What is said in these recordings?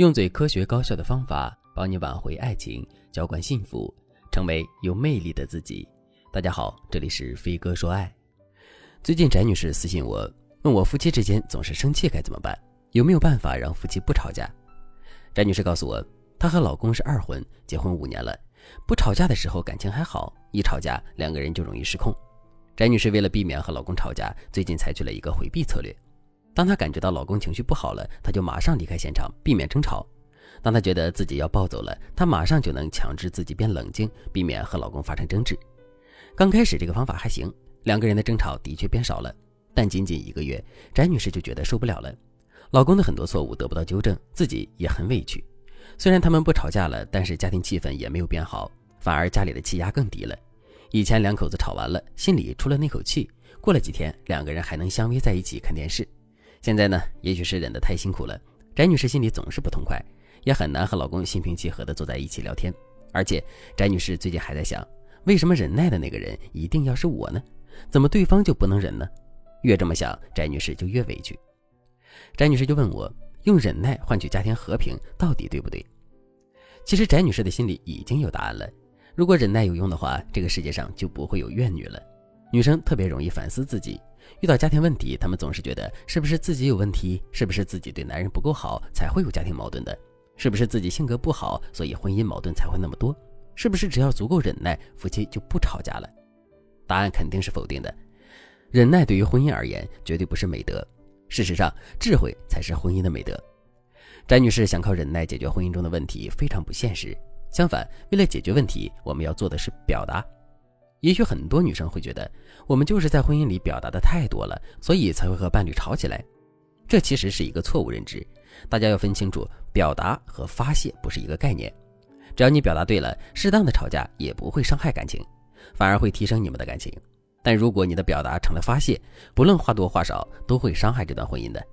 用最科学高效的方法帮你挽回爱情，浇灌幸福，成为有魅力的自己。大家好，这里是飞哥说爱。最近翟女士私信我，问我夫妻之间总是生气该怎么办，有没有办法让夫妻不吵架？翟女士告诉我，她和老公是二婚，结婚五年了，不吵架的时候感情还好，一吵架两个人就容易失控。翟女士为了避免和老公吵架，最近采取了一个回避策略。当她感觉到老公情绪不好了，她就马上离开现场，避免争吵。当她觉得自己要暴走了，她马上就能强制自己变冷静，避免和老公发生争执。刚开始这个方法还行，两个人的争吵的确变少了。但仅仅一个月，翟女士就觉得受不了了。老公的很多错误得不到纠正，自己也很委屈。虽然他们不吵架了，但是家庭气氛也没有变好，反而家里的气压更低了。以前两口子吵完了，心里出了那口气，过了几天，两个人还能相偎在一起看电视。现在呢，也许是忍得太辛苦了，翟女士心里总是不痛快，也很难和老公心平气和地坐在一起聊天。而且，翟女士最近还在想，为什么忍耐的那个人一定要是我呢？怎么对方就不能忍呢？越这么想，翟女士就越委屈。翟女士就问我，用忍耐换取家庭和平到底对不对？其实，翟女士的心里已经有答案了。如果忍耐有用的话，这个世界上就不会有怨女了。女生特别容易反思自己。遇到家庭问题，他们总是觉得是不是自己有问题，是不是自己对男人不够好才会有家庭矛盾的，是不是自己性格不好，所以婚姻矛盾才会那么多，是不是只要足够忍耐，夫妻就不吵架了？答案肯定是否定的。忍耐对于婚姻而言绝对不是美德，事实上，智慧才是婚姻的美德。翟女士想靠忍耐解决婚姻中的问题非常不现实，相反，为了解决问题，我们要做的是表达。也许很多女生会觉得，我们就是在婚姻里表达的太多了，所以才会和伴侣吵起来。这其实是一个错误认知。大家要分清楚，表达和发泄不是一个概念。只要你表达对了，适当的吵架也不会伤害感情，反而会提升你们的感情。但如果你的表达成了发泄，不论话多话少，都会伤害这段婚姻的。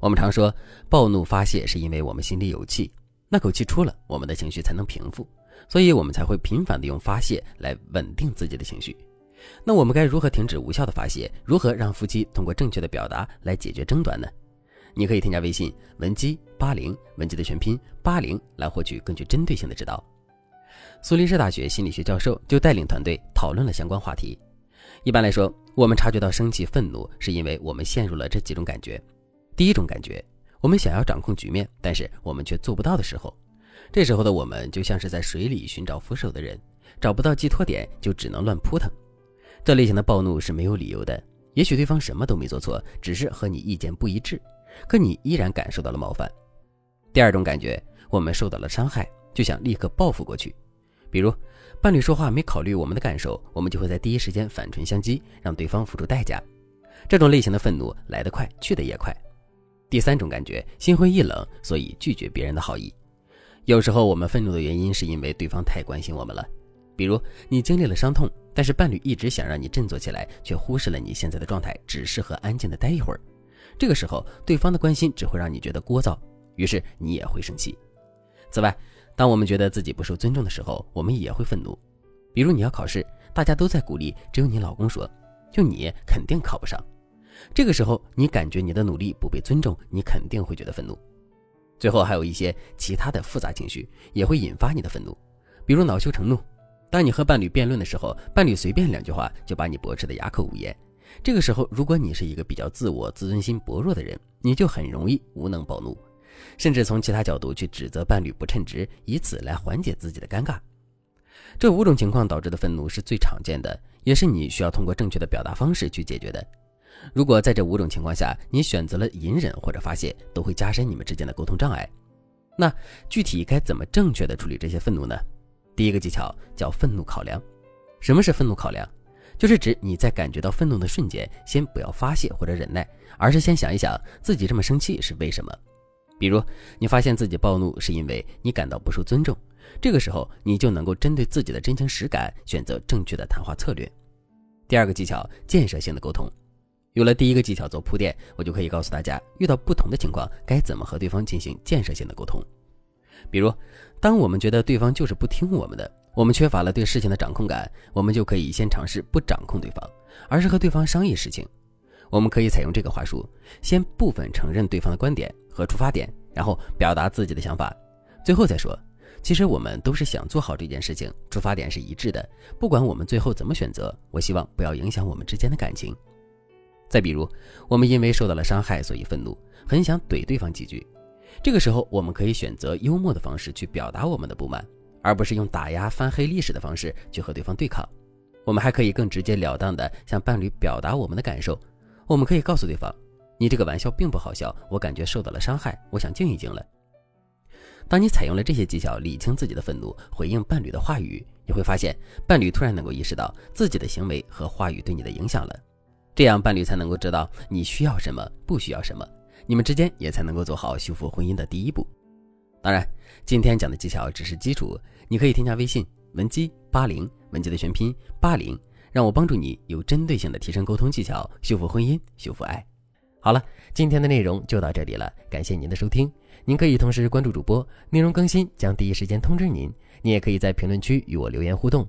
我们常说，暴怒发泄是因为我们心里有气，那口气出了，我们的情绪才能平复。所以我们才会频繁的用发泄来稳定自己的情绪。那我们该如何停止无效的发泄？如何让夫妻通过正确的表达来解决争端呢？你可以添加微信文姬八零，文姬的全拼八零，来获取更具针对性的指导。苏黎世大学心理学教授就带领团队讨论了相关话题。一般来说，我们察觉到生气、愤怒，是因为我们陷入了这几种感觉。第一种感觉，我们想要掌控局面，但是我们却做不到的时候。这时候的我们就像是在水里寻找扶手的人，找不到寄托点，就只能乱扑腾。这类型的暴怒是没有理由的，也许对方什么都没做错，只是和你意见不一致，可你依然感受到了冒犯。第二种感觉，我们受到了伤害，就想立刻报复过去。比如，伴侣说话没考虑我们的感受，我们就会在第一时间反唇相讥，让对方付出代价。这种类型的愤怒来得快，去得也快。第三种感觉，心灰意冷，所以拒绝别人的好意。有时候我们愤怒的原因是因为对方太关心我们了，比如你经历了伤痛，但是伴侣一直想让你振作起来，却忽视了你现在的状态，只适合安静的待一会儿。这个时候，对方的关心只会让你觉得聒噪，于是你也会生气。此外，当我们觉得自己不受尊重的时候，我们也会愤怒。比如你要考试，大家都在鼓励，只有你老公说，就你肯定考不上。这个时候，你感觉你的努力不被尊重，你肯定会觉得愤怒。最后还有一些其他的复杂情绪也会引发你的愤怒，比如恼羞成怒。当你和伴侣辩论的时候，伴侣随便两句话就把你驳斥的哑口无言。这个时候，如果你是一个比较自我、自尊心薄弱的人，你就很容易无能暴怒，甚至从其他角度去指责伴侣不称职，以此来缓解自己的尴尬。这五种情况导致的愤怒是最常见的，也是你需要通过正确的表达方式去解决的。如果在这五种情况下，你选择了隐忍或者发泄，都会加深你们之间的沟通障碍。那具体该怎么正确的处理这些愤怒呢？第一个技巧叫愤怒考量。什么是愤怒考量？就是指你在感觉到愤怒的瞬间，先不要发泄或者忍耐，而是先想一想自己这么生气是为什么。比如你发现自己暴怒是因为你感到不受尊重，这个时候你就能够针对自己的真情实感，选择正确的谈话策略。第二个技巧，建设性的沟通。有了第一个技巧做铺垫，我就可以告诉大家，遇到不同的情况该怎么和对方进行建设性的沟通。比如，当我们觉得对方就是不听我们的，我们缺乏了对事情的掌控感，我们就可以先尝试不掌控对方，而是和对方商议事情。我们可以采用这个话术：先部分承认对方的观点和出发点，然后表达自己的想法，最后再说。其实我们都是想做好这件事情，出发点是一致的。不管我们最后怎么选择，我希望不要影响我们之间的感情。再比如，我们因为受到了伤害，所以愤怒，很想怼对方几句。这个时候，我们可以选择幽默的方式去表达我们的不满，而不是用打压、翻黑历史的方式去和对方对抗。我们还可以更直截了当的向伴侣表达我们的感受。我们可以告诉对方：“你这个玩笑并不好笑，我感觉受到了伤害，我想静一静了。”当你采用了这些技巧理清自己的愤怒，回应伴侣的话语，你会发现伴侣突然能够意识到自己的行为和话语对你的影响了。这样伴侣才能够知道你需要什么，不需要什么，你们之间也才能够做好修复婚姻的第一步。当然，今天讲的技巧只是基础，你可以添加微信文姬八零，文姬的全拼八零，让我帮助你有针对性的提升沟通技巧，修复婚姻，修复爱。好了，今天的内容就到这里了，感谢您的收听。您可以同时关注主播，内容更新将第一时间通知您。您也可以在评论区与我留言互动，